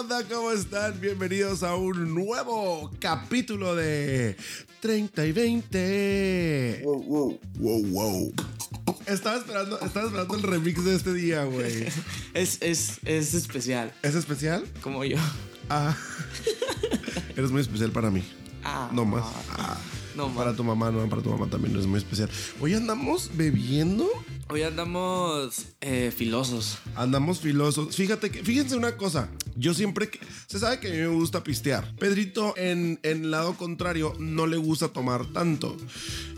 onda? ¿Cómo están? Bienvenidos a un nuevo capítulo de 30 y 20. Wow, wow. Wow, wow. Estaba esperando, estaba esperando el remix de este día, güey. Es, es, es especial, ¿Es especial? como yo. Ah. Eres muy especial para mí. Ah, No más. Ah. No. Para tu mamá, no, para tu mamá también es muy especial. Hoy andamos bebiendo, Hoy andamos eh, filosos. andamos filosos. Fíjate que, fíjense una cosa. Yo siempre que. Se sabe que a mí me gusta pistear. Pedrito, en, en el lado contrario, no le gusta tomar tanto.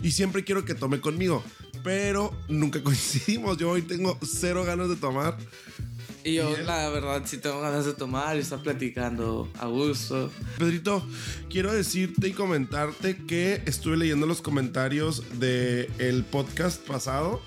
Y siempre quiero que tome conmigo. Pero nunca coincidimos. Yo hoy tengo cero ganas de tomar. Y yo, Bien. la verdad, sí tengo ganas de tomar y estar platicando a gusto. Pedrito, quiero decirte y comentarte que estuve leyendo los comentarios del el podcast pasado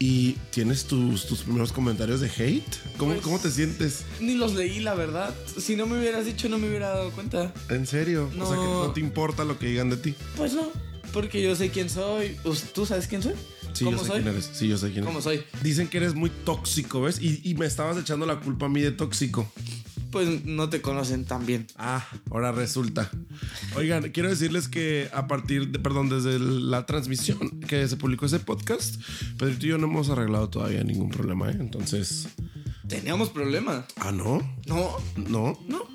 y tienes tus, tus primeros comentarios de hate. ¿Cómo, Pues- ¿Cómo te sientes? Ni los leí, la verdad. Si no me hubieras dicho, no me hubiera dado cuenta. ¿En serio? O sea que No. no te importa lo que digan de ti. Pues no, porque yo sé quién soy. ¿Tú sabes quién soy? Sí, ¿Cómo yo sé soy? quién eres. Sí, yo sé quién ¿Cómo eres. soy? Dicen que eres muy tóxico, ¿ves? Y, y me estabas echando la culpa a mí de tóxico. Pues no te conocen tan bien. Ah, ahora resulta. Oigan, quiero decirles que a partir de, perdón, desde la transmisión que se publicó ese podcast, Pedrito y yo no hemos arreglado todavía ningún problema, ¿eh? Entonces, Teníamos problemas. ah, no, No, no, no,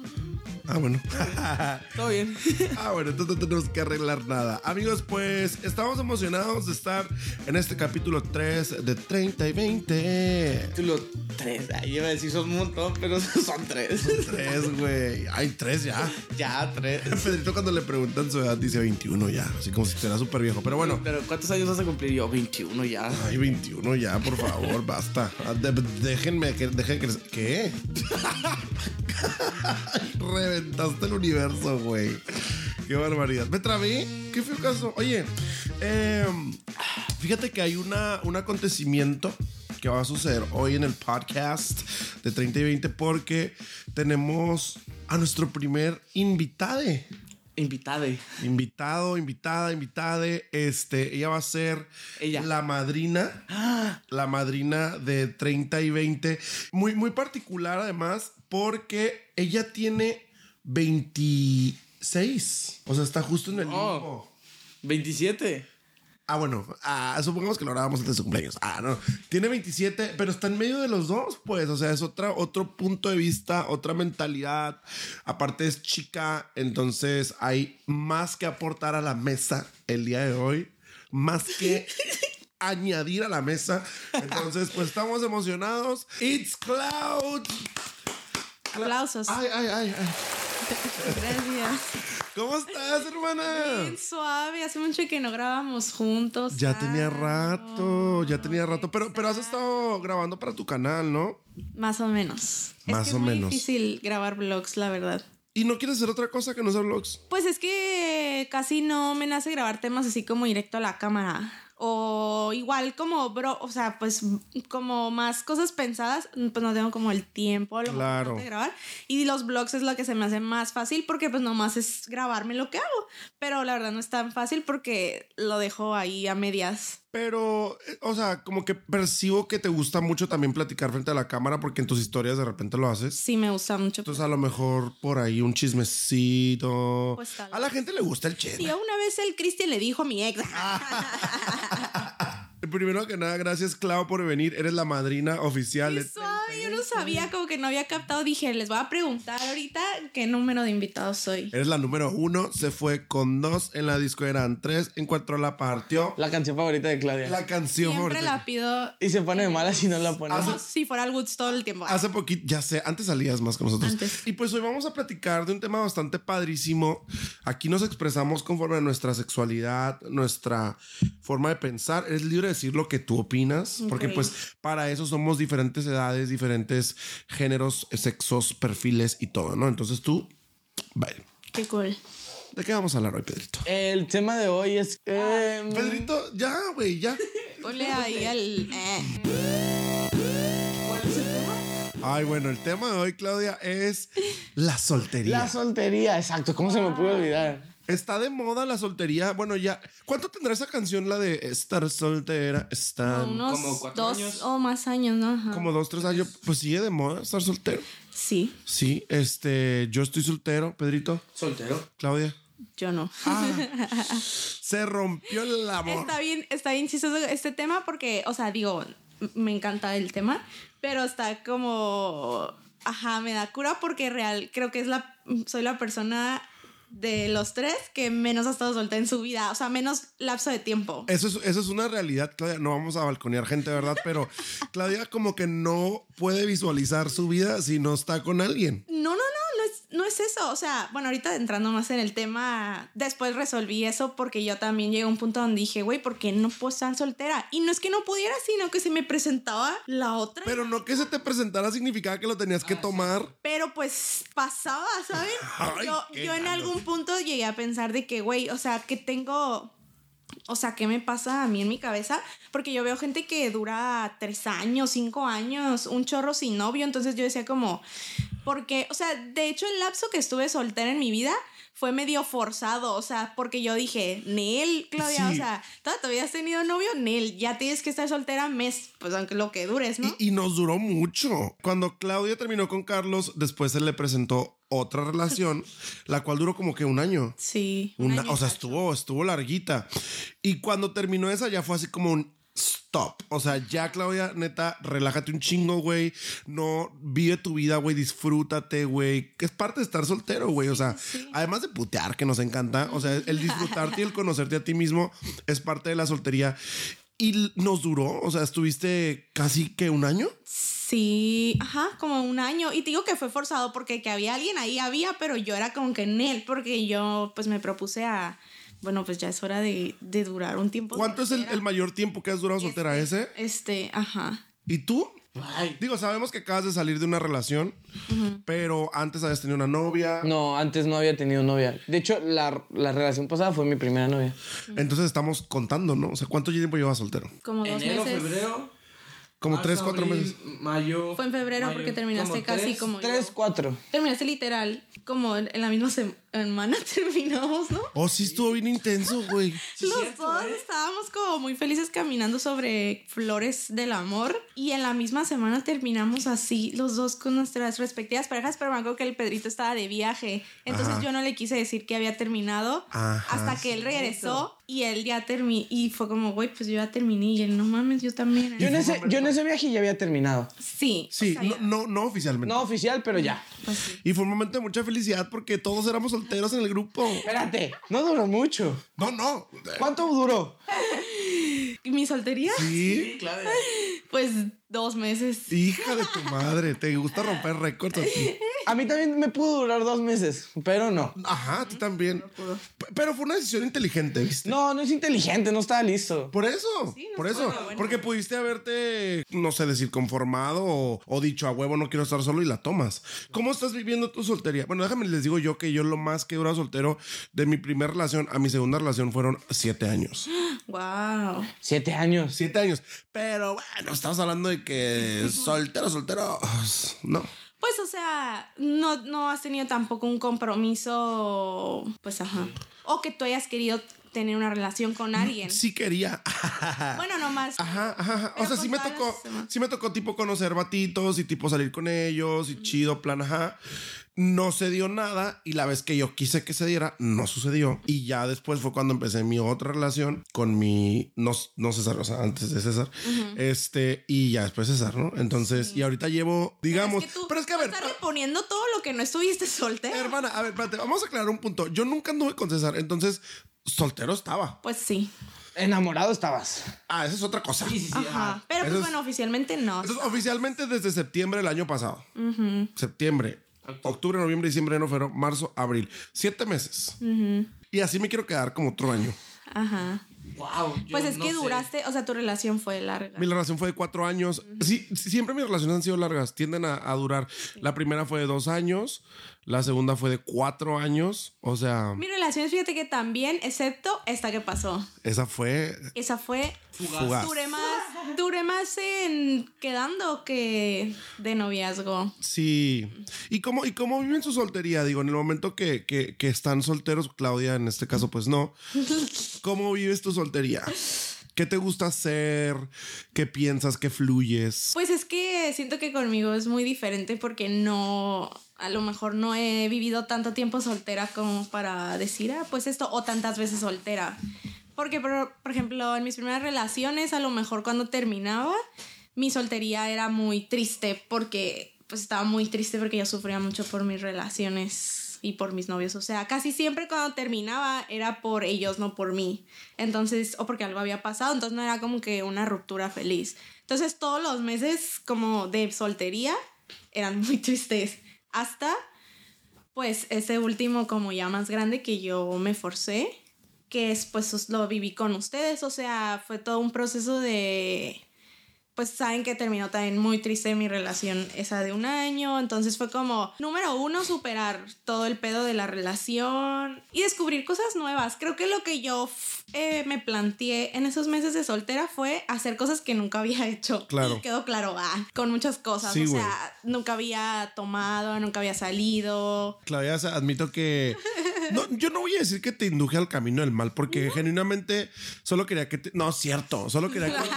ah, bueno. todo bien. Ah, bueno, entonces no tenemos que arreglar nada. Amigos, pues estamos emocionados de estar en este capítulo 3 de 30 y 20. Título 3. Ahí iba a decir son un montón, pero son 3. 3, güey. Hay 3 ya. ya, 3. Pedrito cuando le preguntan su edad dice 21 ya, así como si estuviera súper viejo. Pero bueno, Pero ¿cuántos años vas a cumplir yo? 21 ya. Ay, 21 ya, por favor, basta. Ah, de- déjenme que dejen que ¿Qué? Reventaste el universo, güey. Qué barbaridad. Me trabé. Qué feo caso. Oye, em, fíjate que hay una, un acontecimiento que va a suceder hoy en el podcast de 30 y 20 porque tenemos a nuestro primer invitade Invitade. invitado, invitada, invitade. Este, ella va a ser Ella. la madrina, la madrina de 30 y 20. Muy, muy particular además, porque ella tiene 26. O sea, está justo en el Oh. limbo. 27. Ah, bueno, ah, supongamos que lo grabamos antes de su cumpleaños. Ah, no. Tiene 27, pero está en medio de los dos, pues. O sea, es otra, otro punto de vista, otra mentalidad. Aparte es chica, entonces hay más que aportar a la mesa el día de hoy. Más que añadir a la mesa. Entonces, pues estamos emocionados. It's Cloud. Aplausos. Ay, ay, ay, ay. Gracias. ¿Cómo estás, hermana? Bien suave. Hace mucho que no grabamos juntos. Ya tenía rato, ya tenía rato, pero, pero has estado grabando para tu canal, ¿no? Más o menos. Más es que o es muy menos. difícil grabar vlogs, la verdad. ¿Y no quieres hacer otra cosa que no sea vlogs? Pues es que casi no me nace grabar temas así como directo a la cámara. O igual como, bro, o sea, pues como más cosas pensadas, pues no tengo como el tiempo a lo mejor Claro. de grabar. Y los vlogs es lo que se me hace más fácil porque pues nomás es grabarme lo que hago. Pero la verdad no es tan fácil porque lo dejo ahí a medias. Pero, eh, o sea, como que percibo que te gusta mucho también platicar frente a la cámara porque en tus historias de repente lo haces. Sí me gusta mucho. Entonces a lo mejor por ahí un chismecito. Pues, a la gente le gusta el chisme. Sí, una vez el Cristian le dijo a mi ex. Primero que nada, gracias Clau por venir. Eres la madrina oficial. De- suave, yo no sabía, como que no había captado. Dije, les voy a preguntar ahorita qué número de invitados soy. Eres la número uno. Se fue con dos. En la disco eran tres. Encuentro la partió. La canción favorita de Claudia. La canción Siempre favorita. la pido. Y se pone de mala si no la pone. Como si fuera el Woods todo el tiempo. Hace poquito, ya sé, antes salías más con nosotros. Antes. Y pues hoy vamos a platicar de un tema bastante padrísimo. Aquí nos expresamos conforme a nuestra sexualidad, nuestra forma de pensar. Eres libre de decir lo que tú opinas, porque pues para eso somos diferentes edades, diferentes géneros, sexos, perfiles y todo, ¿no? Entonces tú, vale. Qué cool. ¿De qué vamos a hablar hoy, Pedrito? El tema de hoy es. eh, Pedrito, ya, güey, ya. Ponle ahí al. eh. Ay, bueno, el tema de hoy, Claudia, es la soltería. la soltería, exacto. ¿Cómo se me pudo olvidar? Está de moda la soltería. Bueno, ya. ¿Cuánto tendrá esa canción, la de estar soltera? Está Unos como cuatro dos años. o más años, ¿no? Ajá. como dos, tres años. Pues sigue de moda estar soltero. Sí, Sí, este, yo estoy soltero, Pedrito, Soltero. Claudia. yo no. Se rompió el amor. Está bien, está bien chistoso este tema porque, o sea, digo, me encanta el tema, pero está como, ajá, me da cura porque real, creo que es la, soy la persona de los tres que menos ha estado soltera en su vida, o sea, menos lapso de tiempo. Eso es, eso es una realidad, Claudia. No vamos a balconear gente, ¿verdad? Pero Claudia como que no puede visualizar su vida si no está con alguien. No, no, no, no es, no es eso. O sea, bueno, ahorita entrando más en el tema, después resolví eso porque yo también llegué a un punto donde dije, güey, ¿por qué no puedo estar soltera? Y no es que no pudiera, sino que se me presentaba la otra. Pero no que se te presentara significaba que lo tenías que tomar. Pero pues pasaba, ¿saben? Ay, yo yo en algún punto llegué a pensar de que, güey, o sea, que tengo... O sea, ¿qué me pasa a mí en mi cabeza? Porque yo veo gente que dura tres años, cinco años, un chorro sin novio. Entonces yo decía como, porque, o sea, de hecho el lapso que estuve soltera en mi vida fue medio forzado. O sea, porque yo dije, Nel, Claudia, Sí. o sea, ¿toda tu vida has tenido novio? Nel, ya tienes que estar soltera mes, pues aunque lo que dures, ¿no? Y, y nos duró mucho. Cuando Claudia terminó con Carlos, después se le presentó otra relación, la cual duró como que un año. sí. un Una- año o sea, estuvo, estuvo larguita. Y cuando terminó esa, ya fue así como un stop. O sea, ya, Claudia, neta, relájate un chingo, güey. No vive tu vida, güey. Disfrútate, güey. Que es parte de estar soltero, güey. O sea, sí. además de putear, que nos encanta. O sea, el disfrutarte y el conocerte a ti mismo es parte de la soltería. Y nos duró, o sea, estuviste casi que un año. Sí, ajá, como un año. Y te digo que fue forzado porque que había alguien ahí, había, pero yo era como que en él, porque yo pues me propuse a, bueno, pues ya es hora de, de durar un tiempo. ¿Cuánto es el, mayor tiempo que has durado soltera ese? Este, ajá. ¿Y tú? Ay. Digo, sabemos que acabas de salir de una relación, pero antes habías tenido una novia. No, antes no había tenido novia. De hecho, la, la relación pasada fue mi primera novia. Entonces estamos contando, ¿no? O sea, ¿cuánto tiempo llevas soltero? Como dos Enero, meses. febrero. Como marzo, tres, cuatro abril, meses. Mayo. Fue en febrero mayo, porque terminaste como casi tres. como Tres, yo. cuatro. Terminaste literal, como en en la misma semana terminamos, ¿no? Oh, sí, estuvo bien intenso, güey. Sí, Los cierto, dos ¿eh? estábamos como muy felices caminando sobre flores del amor y en la misma semana terminamos así los dos con nuestras respectivas parejas, pero me acuerdo que el Pedrito estaba de viaje, entonces Ajá. yo no le quise decir que había terminado Ajá. hasta que él regresó y él ya terminó y fue como, güey, pues yo ya terminé y él, no mames, yo también. Yo en, ese, yo en ese viaje ya había terminado. Sí. Sí, o sea, no, no, no oficialmente. No oficial, pero ya. pues sí. Y fue un momento de mucha felicidad porque todos éramos solteros en el grupo. Espérate, no duró mucho. No, no. ¿Cuánto duró? ¿Y mi soltería? Sí. Sí, claro. Pues dos meses. Hija de tu madre, te gusta romper récords a ti. A mí también me pudo durar dos meses, pero no. Ajá, a ti también. Pero fue una decisión inteligente, ¿viste? No, no es inteligente, no estaba listo. Por eso, Sí, no por eso. Porque pudiste haberte, no sé, decir conformado o, o dicho a huevo no quiero estar solo y la tomas. ¿Cómo estás viviendo tu soltería? Bueno, déjame les digo yo que yo lo más que he durado soltero de mi primera relación a mi segunda relación fueron siete años. Wow. Siete años. Siete años. Pero bueno, estamos hablando de que soltero, soltero. No. Pues, o sea, no, no has tenido tampoco un compromiso, pues, ajá. O que tú hayas querido tener una relación con alguien. Sí quería. Bueno, nomás. Ajá, ajá. O sea, sí me tocó, las sí me tocó tipo conocer batitos y tipo salir con ellos y chido, plan, ajá. No se dio nada y la vez que yo quise que se diera, no sucedió. Y ya después fue cuando empecé mi otra relación con mi, no, no César, o sea, antes de César. Este, y ya después César, ¿no? Entonces, y ahorita llevo, digamos, es que tú pero es que a ver, estás reponiendo todo lo que no estuviste soltera. hermana, a ver, espérate, vamos a aclarar un punto. Yo nunca anduve con César, entonces soltero estaba. Pues sí. Enamorado estabas. Ah, esa es otra cosa. Sí, sí, sí. Ajá. ajá. Pero Eso pues es- bueno, oficialmente no. Entonces, oficialmente desde septiembre del año pasado. Septiembre, octubre, noviembre, diciembre, enero, febrero, marzo, abril. Siete meses. Y así me quiero quedar como otro año. Ajá. Wow. Pues es no que sé. duraste, o sea, tu relación fue larga. Mi relación fue de cuatro años. Sí, sí, siempre mis relaciones han sido largas. Tienden a, a durar. La primera fue de dos años. La segunda fue de cuatro años. O sea, Mi relación, fíjate que también, excepto esta que pasó. esa fue Esa fue. fugaz. Duré más, duré más en quedando que de noviazgo. Sí. ¿Y cómo, ¿Y cómo viven su soltería? Digo, en el momento que, que, que están solteros, Claudia, en este caso, pues no. ¿Cómo vives tu soltería? ¿Qué te gusta hacer? ¿Qué piensas? ¿Qué fluyes? Pues es que siento que conmigo es muy diferente porque no, a lo mejor no he vivido tanto tiempo soltera como para decir, ah, pues esto, o tantas veces soltera. Porque, por, ejemplo, en mis primeras relaciones, a lo mejor cuando terminaba, mi soltería era muy triste porque, pues estaba muy triste porque yo sufría mucho por mis relaciones y por mis novios. O sea, casi siempre cuando terminaba era por ellos, no por mí. Entonces, o porque algo había pasado, entonces no era como que una ruptura feliz. Entonces, todos los meses como de soltería eran muy tristes. Hasta, pues, ese último como ya más grande que yo me forcé, que es, pues, lo viví con ustedes. O sea, fue todo un proceso de pues saben que terminó también muy triste mi relación esa de un año. Entonces fue como, número uno, superar todo el pedo de la relación y descubrir cosas nuevas. Creo que lo que yo eh, me planteé en esos meses de soltera fue hacer cosas que nunca había hecho. Claro. Y quedó claro, ah, con muchas cosas. Sí, o sea, nunca había tomado, nunca había salido. Claudia, admito que. No, yo no voy a decir que te induje al camino del mal, porque genuinamente solo quería que te. No, cierto. Solo quería que.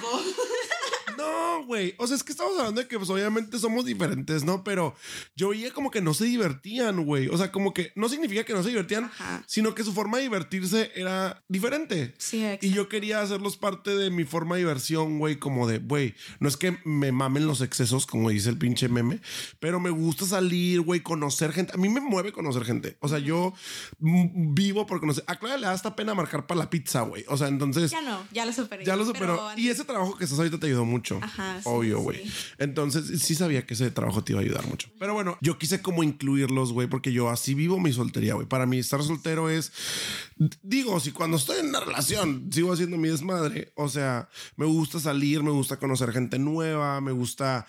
No, güey. O sea, es que estamos hablando de que, pues, obviamente somos diferentes, ¿no? Pero yo veía como que no se divertían, güey. O sea, como que no significa que no se divertían, Ajá. sino que su forma de divertirse era diferente. Sí, exacto. Y yo quería hacerlos parte de mi forma de diversión, güey, como de, güey, no es que me mamen los excesos, como dice el pinche meme, pero me gusta salir, güey, conocer gente. A mí me mueve conocer gente. O sea, yo vivo por conocer. A Claudia le da hasta pena marcar para la pizza, güey. O sea, entonces... Ya no, ya lo superé. Ya lo superó. Y ese trabajo que estás ahorita te ayudó mucho. Ajá, sí, Obvio, sí. güey. Entonces, sí sabía que ese trabajo te iba a ayudar mucho. Pero bueno, yo quise como incluirlos, güey, porque yo así vivo mi soltería, güey. Para mí, estar soltero es. Digo, si cuando estoy en una relación sigo haciendo mi desmadre, o sea, me gusta salir, me gusta conocer gente nueva, me gusta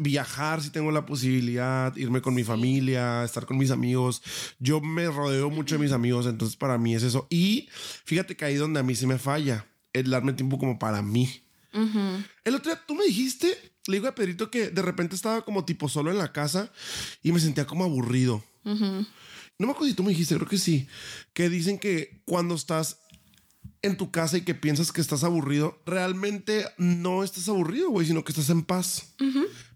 viajar si tengo la posibilidad, irme con mi familia, estar con mis amigos. Yo me rodeo mucho de mis amigos, entonces para mí es eso. Y fíjate que ahí donde a mí sí me falla, el darme tiempo como para mí. El otro día tú me dijiste, le digo a Pedrito que de repente estaba como tipo solo en la casa y me sentía como aburrido. No me acuerdo si tú me dijiste, creo que sí, que dicen que cuando estás en tu casa y que piensas que estás aburrido, realmente no estás aburrido, güey, sino que estás en paz.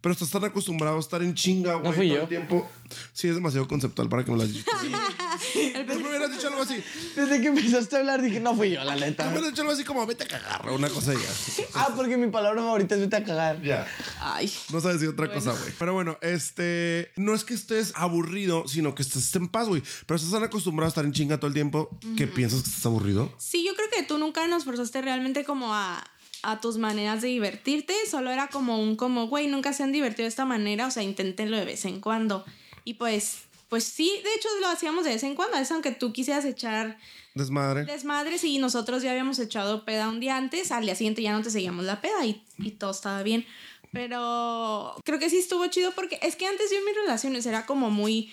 Pero estás tan acostumbrado a estar en chinga, güey, fui todo yo. el tiempo. Sí, es demasiado conceptual para que me lo hayas dicho. Tú me hubieras dicho algo así. Desde que empezaste a hablar dije, no fui yo, la Tú me neta. hubieras dicho algo así como vete a cagar o una cosa ya. Ah, porque mi palabra favorita es vete a cagar. Ya. Ay. No sabes decir otra cosa, güey. Pero bueno, este. No es que estés aburrido, sino que estés en paz, güey. Pero estás tan acostumbrado a estar en chinga todo el tiempo que piensas que estás aburrido. Sí, yo creo que tú nunca nos forzaste realmente como a, a tus maneras de divertirte. Solo era como un como, güey, nunca se han divertido de esta manera. O sea, inténtenlo de vez en cuando. Y pues, pues sí, de hecho lo hacíamos de vez en cuando. Es aunque tú quisieras echar Desmadre. desmadres y nosotros ya habíamos echado peda un día antes. Al día siguiente ya no te seguíamos la peda y, y todo estaba bien. Pero creo que sí estuvo chido porque es que antes yo en mis relaciones era como muy.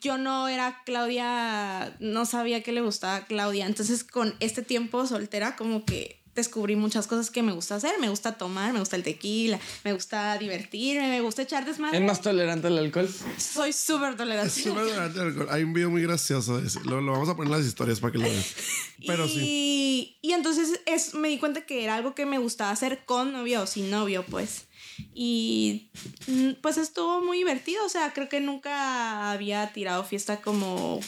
Yo no era Claudia, no sabía que le gustaba a Claudia. Entonces, con este tiempo soltera, como que descubrí muchas cosas que me gusta hacer. Me gusta tomar, me gusta el tequila, me gusta divertirme, me gusta echar desmadre. ¿Es más tolerante al alcohol? Soy súper tolerante. Súper tolerante al alcohol. Hay un video muy gracioso de ese. Lo, lo vamos a poner en las historias para que lo vean. Pero y, sí. Y entonces es, me di cuenta que era algo que me gustaba hacer con novio o sin novio, pues. Y mm, pues estuvo muy divertido. O sea, creo que nunca había tirado fiesta como.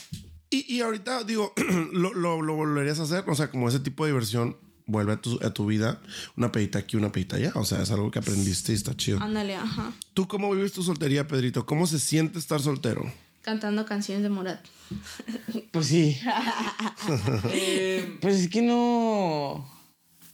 Y, y ahorita, digo, lo, lo, lo volverías a hacer. O sea, como ese tipo de diversión vuelve a tu, a tu vida. Una pedita aquí, una pedita allá. O sea, es algo que aprendiste y está chido. Ándale, ajá. ¿Tú cómo vives tu soltería, Pedrito? ¿Cómo se siente estar soltero? Cantando canciones de Morat. Pues sí. Eh, pues es que no.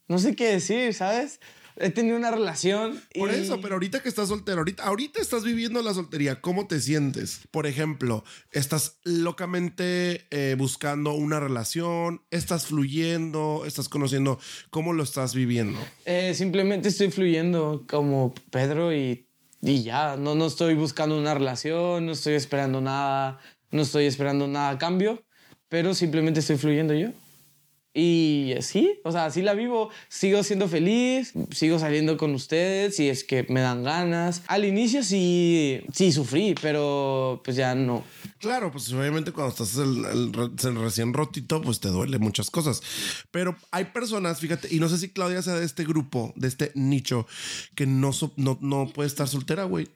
No sé qué decir, ¿sabes? He tenido una relación. Por y- eso, pero ahorita que estás soltero, ahorita, ahorita estás viviendo la soltería, ¿cómo te sientes? Por ejemplo, estás locamente eh, buscando una relación, estás fluyendo, estás conociendo, ¿cómo lo estás viviendo? Eh, simplemente estoy fluyendo como Pedro y, y ya. No, no estoy buscando una relación, no estoy esperando nada. no estoy esperando nada a cambio, pero simplemente estoy fluyendo yo. Y sí, o sea, así la vivo. Sigo siendo feliz, sigo saliendo con ustedes si es que me dan ganas. Al inicio sí, sí sufrí, pero pues ya no. Claro, pues obviamente cuando estás recién rotito, pues te duele muchas cosas. Pero hay personas, fíjate, y no sé si Claudia sea de este grupo, de este nicho, que no, no, no puede estar soltera, güey.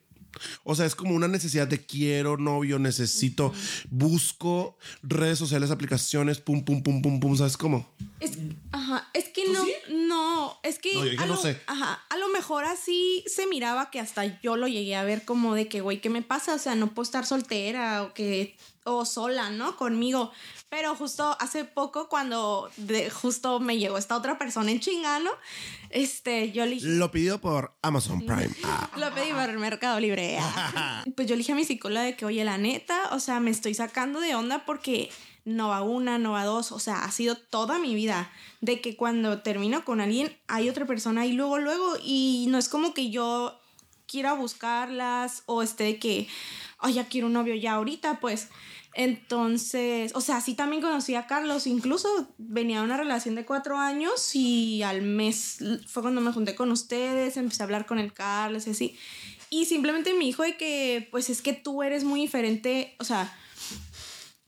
O sea, es como una necesidad de quiero novio, necesito, busco redes sociales, aplicaciones, pum, pum, pum, pum, pum, ¿sabes cómo? Es, ajá, es que no, no, es que... No, yo no sé. Ajá, a lo mejor así se miraba que hasta yo lo llegué a ver como de que, güey, ¿qué me pasa? O sea, no puedo estar soltera o que o sola, ¿no? Conmigo. Pero justo hace poco, cuando de, justo me llegó esta otra persona en chingano, este, yo le Lo pidió por Amazon Prime. Lo pedí por el Mercado Libre. pues yo le dije a mi psicóloga de que, oye, la neta, o sea, me estoy sacando de onda porque no va una, no va dos, o sea, ha sido toda mi vida de que cuando termino con alguien hay otra persona y luego, luego, y no es como que yo quiera buscarlas o esté de que, ay, ya quiero un novio ya ahorita, pues entonces, o sea, sí también conocí a Carlos, incluso venía una relación de cuatro años y al mes fue cuando me junté con ustedes, empecé a hablar con el Carlos y así. Y simplemente me dijo de que, pues es que tú eres muy diferente, o sea,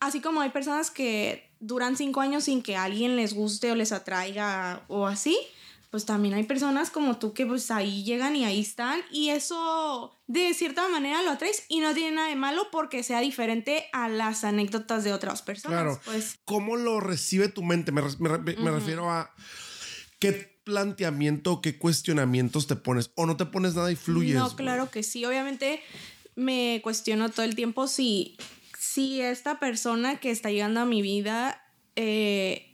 así como hay personas que duran cinco años sin que alguien les guste o les atraiga o así, pues también hay personas como tú que pues ahí llegan y ahí están y eso de cierta manera lo atraes y no tiene nada de malo porque sea diferente a las anécdotas de otras personas. Claro. Pues. ¿Cómo lo recibe tu mente? Me, refiero a qué planteamiento, qué cuestionamientos te pones o no te pones nada y fluyes. No, claro que sí. Obviamente me cuestiono todo el tiempo si, si esta persona que está llegando a mi vida... Eh,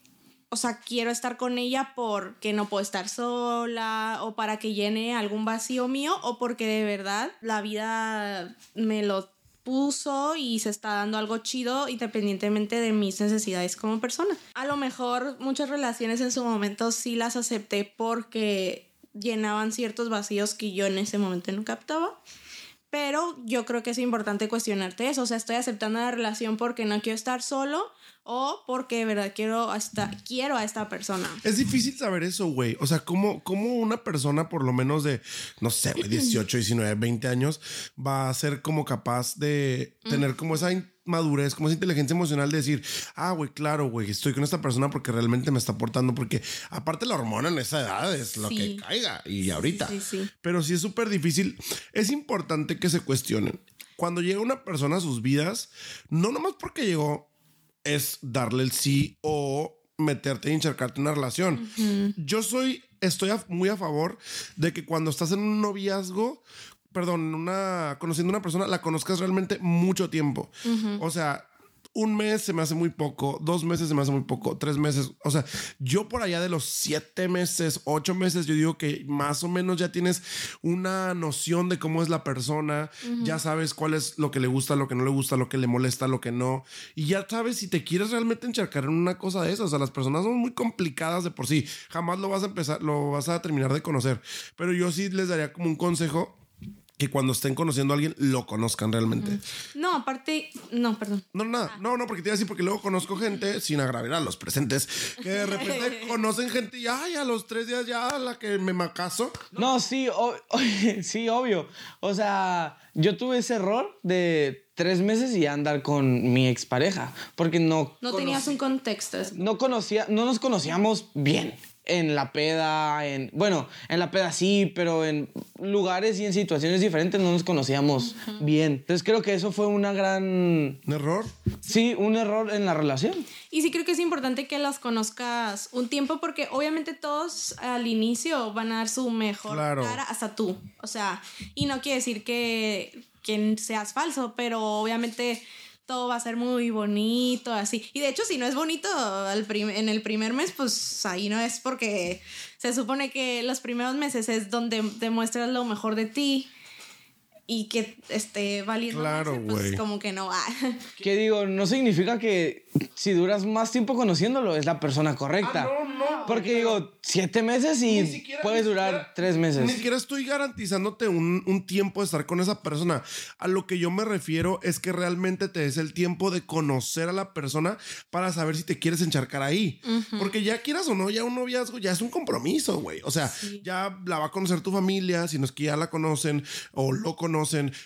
o sea, quiero estar con ella porque no puedo estar sola o para que llene algún vacío mío o porque de verdad la vida me lo puso y se está dando algo chido independientemente de mis necesidades como persona. A lo mejor muchas relaciones en su momento sí las acepté porque llenaban ciertos vacíos que yo en ese momento no captaba. Pero yo creo que es importante cuestionarte eso. O sea, estoy aceptando la relación porque no quiero estar solo o porque de verdad quiero a esta, quiero a esta persona. Es difícil saber eso, güey. O sea, ¿cómo, ¿cómo, una persona por lo menos de, no sé, 18, 19, 20 años va a ser como capaz de tener como esa madurez, como esa inteligencia emocional de decir, ah, güey, claro, güey, estoy con esta persona porque realmente me está aportando, porque aparte la hormona en esa edad es lo que caiga y ahorita. Pero sí es súper difícil. Es importante que se cuestionen. Cuando llega una persona a sus vidas, no nomás porque llegó es darle el sí o meterte y encharcarte en una relación. Yo soy, estoy muy a favor de que cuando estás en un noviazgo, perdón, una, conociendo a una persona, la conozcas realmente mucho tiempo. O sea, un mes se me hace muy poco, dos meses se me hace muy poco, tres meses. O sea, yo por allá de los siete meses, ocho meses, yo digo que más o menos ya tienes una noción de cómo es la persona, ya sabes cuál es lo que le gusta, lo que no le gusta, lo que le molesta, lo que no. Y ya sabes si te quieres realmente encharcar en una cosa de esas. O sea, las personas son muy complicadas de por sí. Jamás lo vas a empezar, lo vas a terminar de conocer. Pero yo sí les daría como un consejo que cuando estén conociendo a alguien lo conozcan realmente. No, aparte, no, perdón. No, nada, ah. no, no, porque te iba a decir, porque luego conozco gente, sin agravar a los presentes, que de repente conocen gente y ay, a los tres días ya la que me macaso. No, sí, sí, obvio. O sea, yo tuve ese error de tres meses y andar con mi expareja, porque no... No tenías un contexto. No conocía, no nos conocíamos bien en la peda, en, bueno, en la peda sí, pero en lugares y en situaciones diferentes no nos conocíamos bien. Entonces creo que eso fue una gran... ¿Un error? Sí, un error en la relación. Y sí creo que es importante que las conozcas un tiempo porque obviamente todos al inicio van a dar su mejor cara hasta tú. O sea, y no quiere decir que, que seas falso, pero obviamente todo va a ser muy bonito, así. Y de hecho, si no es bonito al en el primer mes, pues ahí no es porque se supone que los primeros meses es donde demuestras lo mejor de ti. Y que esté valiendo Claro, madre, pues como que no va. Que digo, no significa que si duras más tiempo conociéndolo es la persona correcta. Ah, no, no. Porque digo, siete meses y siquiera- puedes durar siquiera- tres meses. Ni siquiera estoy garantizándote un, un tiempo de estar con esa persona. A lo que yo me refiero es que realmente te des el tiempo de conocer a la persona para saber si te quieres encharcar ahí. Porque ya quieras o no, ya un noviazgo ya es un compromiso, güey. O sea, Sí. ya la va a conocer tu familia, si no es que ya la conocen o lo conocen,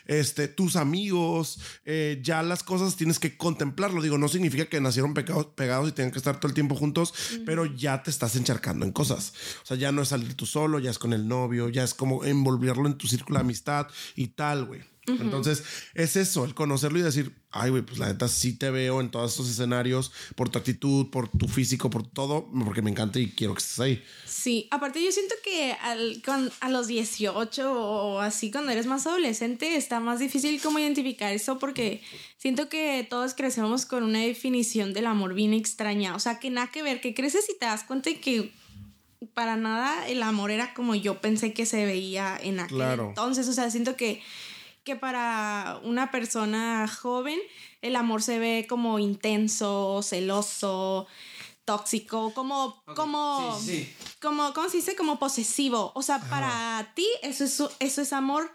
este, tus amigos, eh, ya las cosas tienes que contemplarlo. Digo, no significa que nacieron pecados, pegados y tengan que estar todo el tiempo juntos, pero ya te estás encharcando en cosas. O sea, ya no es salir tú solo, ya es con el novio, ya es como envolverlo en tu círculo de amistad y tal, güey. Entonces, es eso, el conocerlo y decir, ay, güey, pues la neta sí te veo en todos estos escenarios por tu actitud, por tu físico, por todo, porque me encanta y quiero que estés ahí. Sí, aparte yo siento que al, con, a los 18 o así cuando eres más adolescente está más difícil como identificar eso porque siento que todos crecemos con una definición del amor bien extraña, o sea que nada que ver, que creces y te das cuenta de que para nada el amor era como yo pensé que se veía en aquel Claro. entonces, o sea, siento que que para una persona joven el amor se ve como intenso, celoso, tóxico, como, como, Sí, sí. como, ¿cómo se dice? Como posesivo. O sea, para ti eso es, eso es amor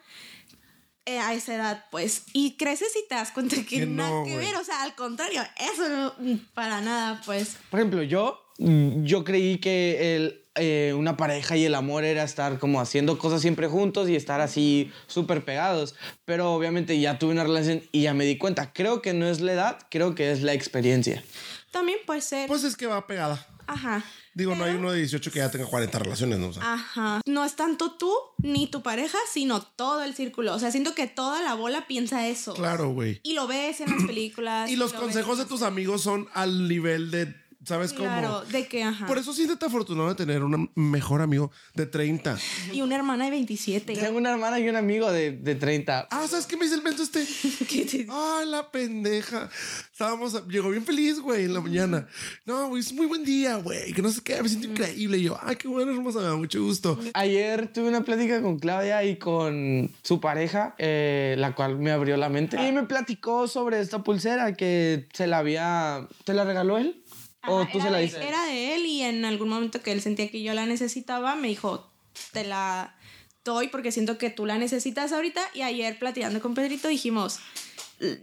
eh, a esa edad, pues. Y creces y te das cuenta que, Que no, nada que güey. ver. O sea, al contrario, eso no, para nada, pues. Por ejemplo, yo, yo creí que el, eh, una pareja y el amor era estar como haciendo cosas siempre juntos y estar así súper pegados. Pero obviamente ya tuve una relación y ya me di cuenta. Creo que no es la edad, creo que es la experiencia. También puede ser. Pues es que va pegada. Ajá. Digo, no hay uno de 18 que ya tenga 40 relaciones, ¿no? O sea, Ajá. No es tanto tú ni tu pareja, sino todo el círculo. O sea, siento que toda la bola piensa eso. claro, güey. Y lo ves en las películas. Y los lo ves consejos de en- tus amigos son al nivel de, ¿sabes cómo? Claro, de que, ajá. Por eso siéntete afortunado de tener un mejor amigo de 30. Y una hermana de 27. Tengo una hermana y un amigo de, de 30. Ah, ¿sabes qué me dice el menso este? ¿Qué te- Ah, la pendeja. Estábamos, llegó bien feliz, güey, en la mañana. No, güey, es muy buen día, güey. Que no sé qué, me siento increíble. Y yo, ay, qué bueno, hermosa, me da mucho gusto. Ayer tuve una plática con Claudia y con su pareja, eh, la cual me abrió la mente. Y me platicó sobre esta pulsera que se la había... ¿Te la regaló él? ¿O tú era se la de- diste? Era de él y en algún momento que él sentía que yo la necesitaba, me dijo, te la doy porque siento que tú la necesitas ahorita. Y ayer platicando con Pedrito dijimos,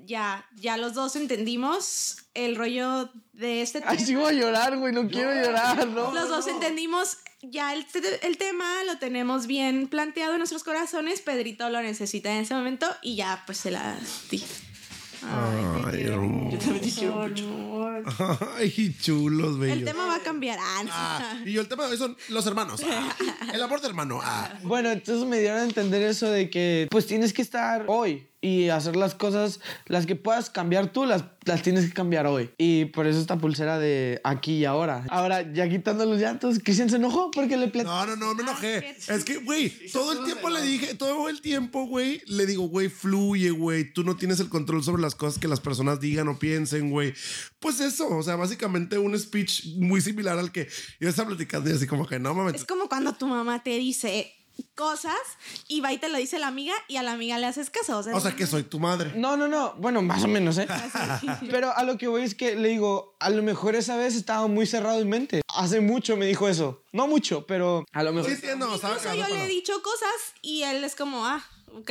ya, ya los dos entendimos el rollo de este Ay, tema. sí voy a llorar, güey, no quiero llorar, ¿no? Los dos entendimos ya el, el tema, lo tenemos bien planteado en nuestros corazones. Pedrito lo necesita en ese momento y ya pues se la di. Ay, te Ay, quiero hermoso. mucho, amor. Ay, chulos, bellos. El tema va a cambiar. Ah, no. Ah, y yo el tema de hoy son los hermanos. Ah, el amor de hermano. Ah. Bueno, entonces me dieron a entender eso de que pues tienes que estar hoy y hacer las cosas, las que puedas cambiar tú, las, las tienes que cambiar hoy. Y por eso esta pulsera de aquí y ahora. Ahora, ya quitando los llantos, Cristian se enojó porque le platicé. No, no, no, me enojé. qué Es que, güey, todo el tiempo le dije, todo el tiempo, güey, le digo, güey, fluye, güey. Tú no tienes el control sobre las cosas que las personas digan o piensen, güey. Pues eso, o sea, básicamente un speech muy similar al que yo estaba platicando y así como que no mames. Es como cuando tu mamá te dice cosas y va y te lo dice la amiga y a la amiga le haces caso. O sea, O sea, que soy tu madre. No, no, no. Bueno, más o menos, ¿eh? Pero a lo que voy es que le digo, a lo mejor esa vez estaba muy cerrado en mente. Hace mucho me dijo eso. No mucho, pero a lo mejor. Sí, entiendo, estaba incluso yo le he dicho cosas y él es como, ah, ok.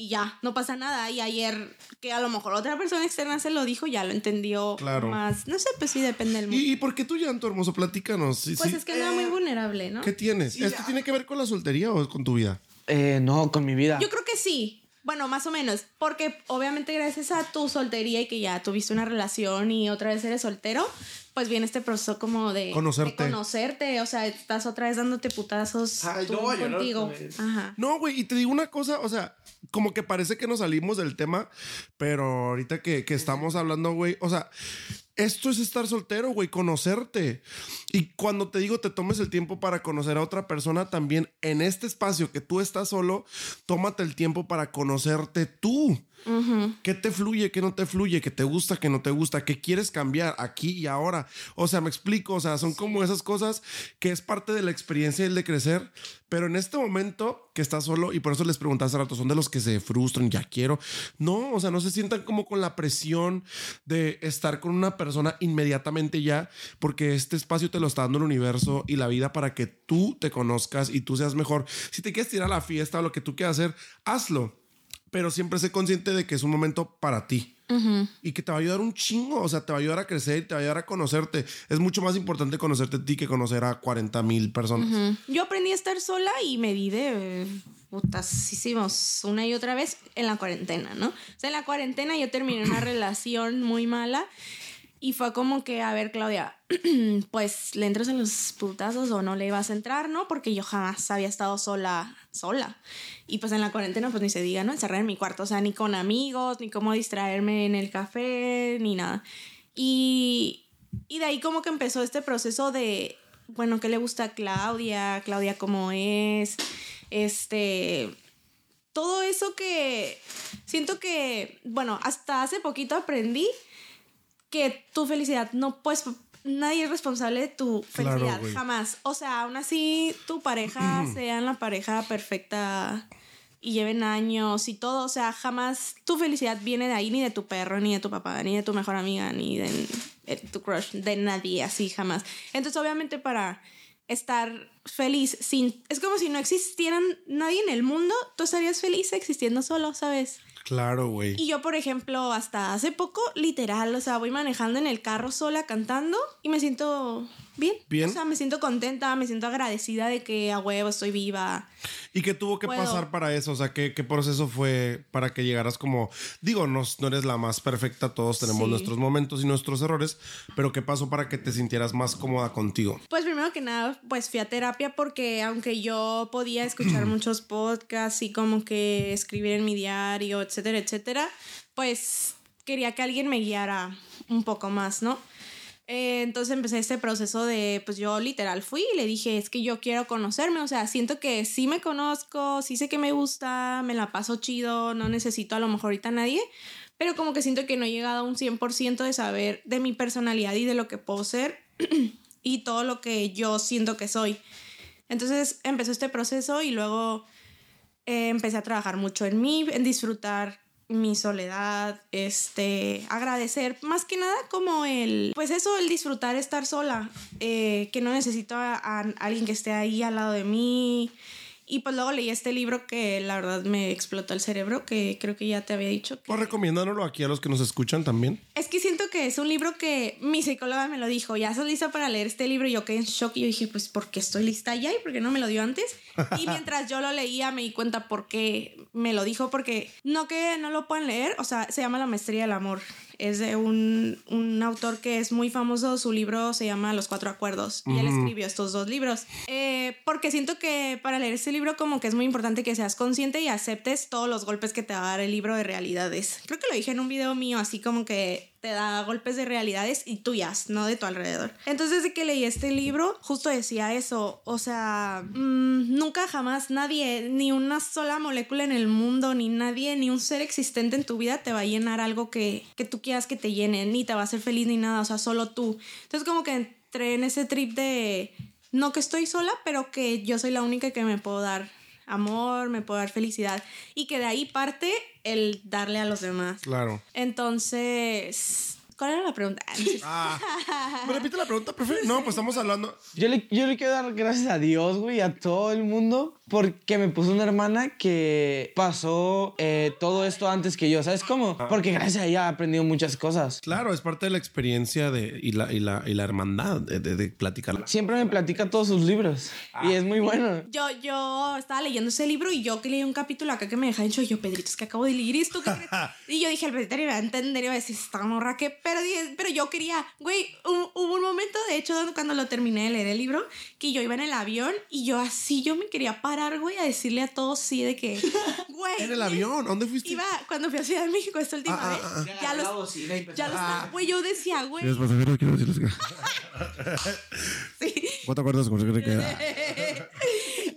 Y ya, no pasa nada. Y ayer, que a lo mejor otra persona externa se lo dijo, ya lo entendió Claro. más. No sé, pues sí, depende del mundo. ¿Y, y por qué tu llanto, hermoso? Platícanos. Sí, Pues sí. es que andaba muy vulnerable, ¿no? ¿Qué tienes? ¿Esto tiene que ver con la soltería o con tu vida? Eh, no, con mi vida. Yo creo que sí. Bueno, más o menos. Porque obviamente gracias a tu soltería y que ya tuviste una relación y otra vez eres soltero, pues viene este proceso como de Conocerte. de conocerte. O sea, estás otra vez dándote putazos Ay, tú no contigo. Ajá. No, güey, y te digo una cosa, o sea, como que parece que nos salimos del tema, pero ahorita que, que estamos hablando, güey, o sea, esto es estar soltero, güey, conocerte. Y cuando te digo te tomes el tiempo para conocer a otra persona, también en este espacio que tú estás solo, tómate el tiempo para conocerte tú. ¿Qué te fluye, qué no te fluye, qué te gusta, qué no te gusta, qué quieres cambiar aquí y ahora? O sea, me explico, o sea, son como esas cosas que es parte de la experiencia y el de crecer, pero en este momento que estás solo y por eso les pregunté hace rato, son de los que se frustran, ya quiero. No, o sea, no se sientan como con la presión de estar con una persona inmediatamente ya, porque este espacio te lo está dando el universo y la vida para que tú te conozcas y tú seas mejor. Si te quieres tirar a la fiesta o lo que tú quieras hacer, hazlo. Pero siempre sé consciente de que es un momento para ti. Y que te va a ayudar un chingo, o sea, te va a ayudar a crecer, te va a ayudar a conocerte. Es mucho más importante conocerte a ti que conocer a 40 mil personas. Yo aprendí a estar sola y me di de putasísimos una y otra vez en la cuarentena, ¿no? O sea, en la cuarentena yo terminé una relación muy mala y fue como que, a ver, Claudia, pues le entras en los putazos o no le ibas a entrar, ¿no? Porque yo jamás había estado sola, sola. Y pues en la cuarentena, pues ni se diga, ¿no? Encerrar en mi cuarto, o sea, ni con amigos, ni cómo distraerme en el café, ni nada. Y, y de ahí como que empezó este proceso de, bueno, ¿qué le gusta a Claudia? Claudia cómo es, este... Todo eso que siento que, bueno, hasta hace poquito aprendí que tu felicidad no pues nadie es responsable de tu felicidad jamás. O sea aún así tu pareja sea la pareja perfecta y lleven años y todo o sea jamás tu felicidad viene de ahí ni de tu perro ni de tu papá ni de tu mejor amiga ni de, de tu crush de nadie así jamás. Entonces obviamente para estar feliz sin es como si no existieran nadie en el mundo tú estarías feliz existiendo solo sabes Claro, güey. Y yo, por ejemplo, hasta hace poco, literal, o sea, voy manejando en el carro sola cantando y me siento bien. Bien. O sea, me siento contenta, me siento agradecida de que a huevo estoy viva. ¿Y qué tuvo que pasar para eso? O sea, ¿qué, ¿qué, proceso fue para que llegaras como... Digo, no, no eres la más perfecta, todos tenemos nuestros momentos y nuestros errores, pero ¿qué pasó para que te sintieras más cómoda contigo? Pues primero que nada, pues fui a terapia porque aunque yo podía escuchar muchos podcasts y como que escribir en mi diario, etcétera, etcétera, pues quería que alguien me guiara un poco más, ¿no? Eh, entonces empecé este proceso de, pues yo literal fui y le dije, es que yo quiero conocerme, o sea, siento que sí me conozco, sí sé que me gusta, me la paso chido, no necesito a lo mejor ahorita a nadie, pero como que siento que no he llegado a un 100% de saber de mi personalidad y de lo que puedo ser y todo lo que yo siento que soy. Entonces empezó este proceso y luego eh, empecé a trabajar mucho en mí, en disfrutar mi soledad, este, agradecer, más que nada como el, pues eso, el disfrutar estar sola, eh, que no necesito a, a, alguien que esté ahí al lado de mí, y pues luego leí este libro que la verdad me explotó el cerebro, que creo que ya te había dicho. Que... Pues recomiéndanoslo aquí a los que nos escuchan también. Es que siento que es un libro que mi psicóloga me lo dijo, ya estás lista para leer este libro y yo quedé en shock y yo dije, pues ¿por qué estoy lista ya y por qué no me lo dio antes? Y mientras yo lo leía me di cuenta por qué me lo dijo, porque no que no lo puedan leer, o sea, se llama La Maestría del Amor es de un, un, autor que es muy famoso. Su libro se llama Los Cuatro Acuerdos. Y él escribió estos dos libros. Eh, porque siento que para leer este libro como que es muy importante que seas consciente y aceptes todos los golpes que te va a dar el libro de realidades. Creo que lo dije en un video mío, así como que te da golpes de realidades y tuyas, no de tu alrededor. Entonces, desde que leí este libro, justo decía eso. O sea, mmm, nunca jamás nadie, ni una sola molécula en el mundo, ni nadie, ni un ser existente en tu vida te va a llenar algo que, que tú quieras que te llene, ni te va a hacer feliz ni nada. O sea, solo tú. Entonces, como que entré en ese trip de. No que estoy sola, pero que yo soy la única que me puedo dar amor, me puedo dar felicidad. Y que de ahí parte el darle a los demás. Claro. Entonces, ¿cuál era la pregunta? Ah, ¿Me repite la pregunta, profe? No, pues estamos hablando. Yo le, yo le quiero dar gracias a Dios, güey, a todo el mundo, porque me puso una hermana que pasó eh, todo esto antes que yo. ¿Sabes cómo? Porque gracias a ella he aprendido muchas cosas. Claro, es parte de la experiencia de, y, la, y, la, y la hermandad de, de, de platicar. Siempre me platica todos sus libros y es muy bueno. Yo, yo estaba leyendo ese libro y yo que leí un capítulo acá que me deja hecho. Yo, Pedrito, es que acabo de leer esto. ¿qué crees? y yo dije, el Pedrito iba a entender y iba a decir, esta morra que. Pero, pero yo quería, güey, hubo un, un momento, de hecho, cuando lo terminé de leer el libro, que yo iba en el avión y yo así, yo me quería parar, güey, a decirle a todos sí de que, güey. ¿En el avión? ¿Dónde fuiste? Iba cuando fui a Ciudad de México esta última Ah, vez. ah, ah. Ya los. Ya los. Güey, yo decía, güey. Los pasajeros, quiero decirles que. Sí. ¿Cuánto acuerdas con que queda?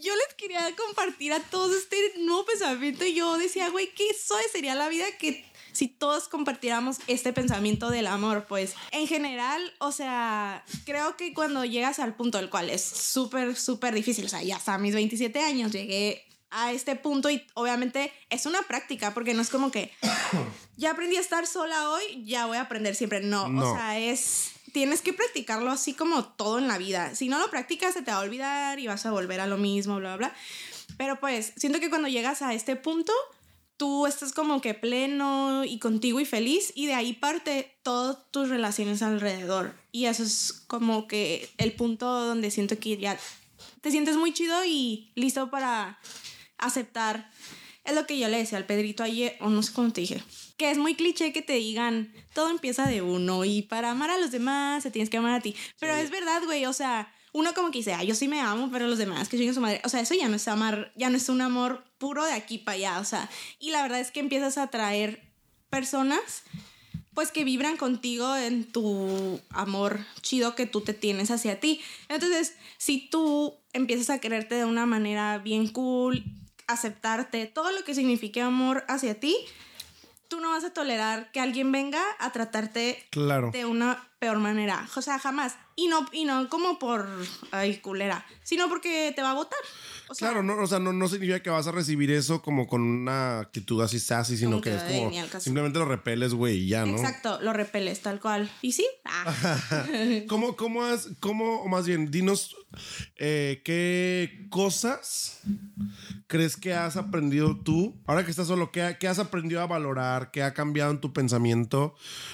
Yo les quería compartir a todos este nuevo pensamiento y yo decía, güey, qué suave sería la vida que si todos compartiéramos este pensamiento del amor, pues en general, o sea, creo que cuando llegas al punto del cual es súper, súper difícil, o sea, ya hasta mis 27 años llegué a este punto y obviamente es una práctica porque no es como que ya aprendí a estar sola hoy, ya voy a aprender siempre. No, No. o sea, es tienes que practicarlo así como todo en la vida. Si no lo practicas se te va a olvidar y vas a volver a lo mismo, bla, bla, bla. Pero pues siento que cuando llegas a este punto, tú estás como que pleno y contigo y feliz y de ahí parte todas tus relaciones alrededor. Y eso es como que el punto donde siento que ya te sientes muy chido y listo para aceptar. Es lo que yo le decía al Pedrito ayer, o no sé cómo te dije, que es muy cliché que te digan, todo empieza de uno y para amar a los demás te tienes que amar a ti. Pero es verdad, güey, o sea, uno como que dice, ah, yo sí me amo, pero los demás que lleguen su madre. O sea, eso ya no es amar, ya no es un amor puro de aquí para allá, o sea, y la verdad es que empiezas a atraer personas pues que vibran contigo en tu amor chido que tú te tienes hacia ti. Entonces, si tú empiezas a quererte de una manera bien cool, aceptarte, todo lo que signifique amor hacia ti, tú no vas a tolerar que alguien venga a tratarte Claro. de una peor manera. O sea, jamás. Y no, y no como por, ay, culera, sino porque te va a votar. O sea, Claro, no, o sea, no, no significa que vas a recibir eso como con una actitud así sassy, sino que que, es como simplemente lo repeles, güey, y ya, ¿no? Exacto, lo repeles tal cual. ¿Y sí? Ah. ¿Cómo, cómo has, cómo, o más bien, dinos eh, qué cosas crees que has aprendido tú, ahora que estás solo, qué, qué has aprendido a valorar, qué ha cambiado en tu pensamiento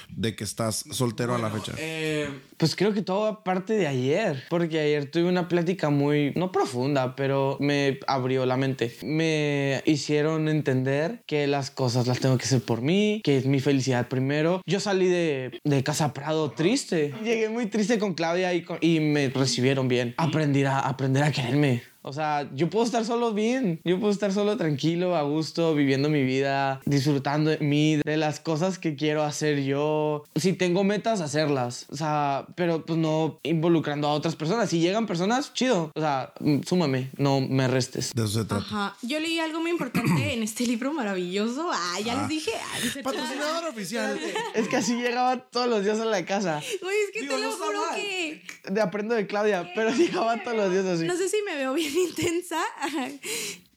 de que estás soltero a la fecha? Eh, pues creo que todo parte de ayer, porque ayer tuve una plática muy, no profunda, pero me abrió la mente. Me hicieron entender que las cosas las tengo que hacer por mí, que es mi felicidad primero. Yo salí de, de Casa Prado triste. Llegué muy triste con Claudia y, con- y me recibieron bien. Aprender a, aprender a quererme. O sea, yo puedo estar solo bien, yo puedo estar solo tranquilo, a gusto, viviendo mi vida, disfrutando de mí, de las cosas que quiero hacer yo. Si tengo metas, hacerlas. O sea, pero pues no involucrando a otras personas. Si llegan personas, chido. O sea, mm, súmame, no me restes. De eso se trata. Ajá. Yo leí algo muy importante en este libro maravilloso. Ah, ya les dije. Ah, Patrocinador oficial. Es que así llegaba todos los días a la casa. Güey, es que Digo, te lo juro que. De aprendo de Claudia, pero llegaba todos los días así. No sé si me veo bien intensa.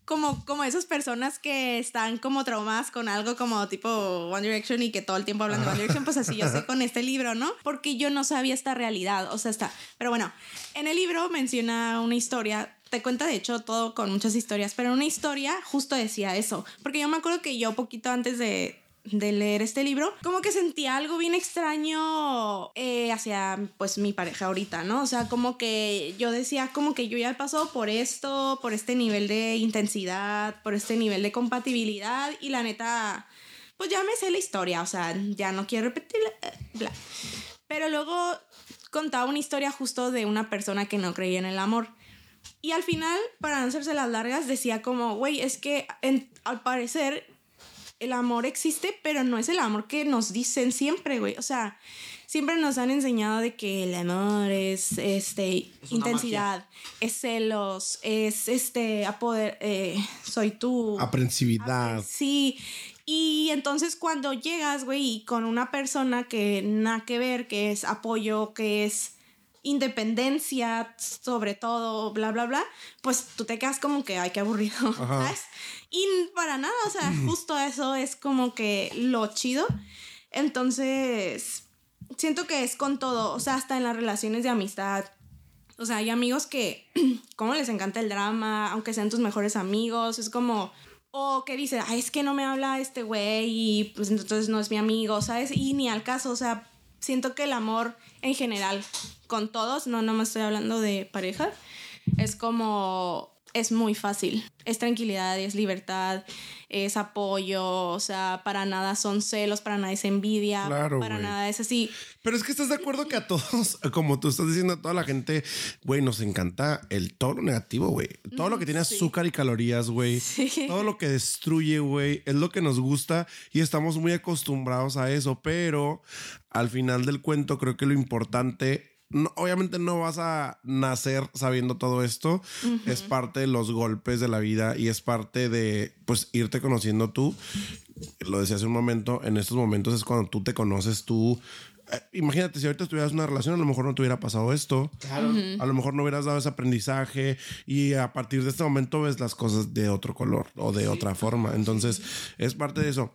Como, como esas personas que están como traumadas con algo como tipo One Direction y que todo el tiempo hablan de One Direction, pues así yo sé con este libro, ¿no? Porque yo no sabía esta realidad, o sea, está. Pero bueno, en el libro menciona una historia, te cuenta de hecho todo con muchas historias, pero en una historia justo decía eso, porque yo me acuerdo que yo poquito antes de, de leer este libro, como que sentía algo bien extraño eh, hacia pues mi pareja ahorita, ¿no? O sea, como que yo decía como que yo ya he pasado por esto, por este nivel de intensidad, por este nivel de compatibilidad y la neta, pues ya me sé la historia, o sea, ya no quiero repetirla, eh, bla. Pero luego contaba una historia justo de una persona que no creía en el amor. Y al final, para no hacerse las largas, decía como, güey, es que al parecer el amor existe, pero no es el amor que nos dicen siempre, güey. O sea, siempre nos han enseñado de que el amor es este Es intensidad, es celos, es este a poder, eh, soy tú. Aprensividad. Sí. Y entonces cuando llegas, güey, y con una persona que nada que ver, que es apoyo, que es independencia, sobre todo, bla, bla, bla, pues tú te quedas como que, ay, qué aburrido, Ajá. ¿sabes? Y para nada, o sea, justo eso es como que lo chido. Entonces, siento que es con todo, o sea, hasta en las relaciones de amistad. O sea, hay amigos que, como les encanta el drama, aunque sean tus mejores amigos, es como, o que dice, ay, es que no me habla este güey y pues entonces no es mi amigo, ¿sabes? Y ni al caso, o sea, siento que el amor en general, con todos, no, no me estoy hablando de pareja, es como, es muy fácil. Es tranquilidad, es libertad, es apoyo, o sea, para nada son celos, para nada es envidia, Claro, para nada es así. Pero es que estás de acuerdo que a todos, como tú estás diciendo, a toda la gente, güey, nos encanta el todo lo negativo, güey. Todo lo que tiene sí. azúcar y calorías, güey. Sí. Todo lo que destruye, güey, es lo que nos gusta y estamos muy acostumbrados a eso. Pero al final del cuento, creo que lo importante. No- obviamente no vas a nacer sabiendo todo esto. Es parte de los golpes de la vida y es parte de, pues, irte conociendo tú. Lo decía hace un momento, en estos momentos es cuando tú te conoces tú eh, imagínate, si ahorita tuvieras una relación, a lo mejor no te hubiera pasado esto. Claro. A lo mejor no hubieras dado ese aprendizaje y a partir de este momento ves las cosas de otro color o de otra forma. Entonces, es parte de eso.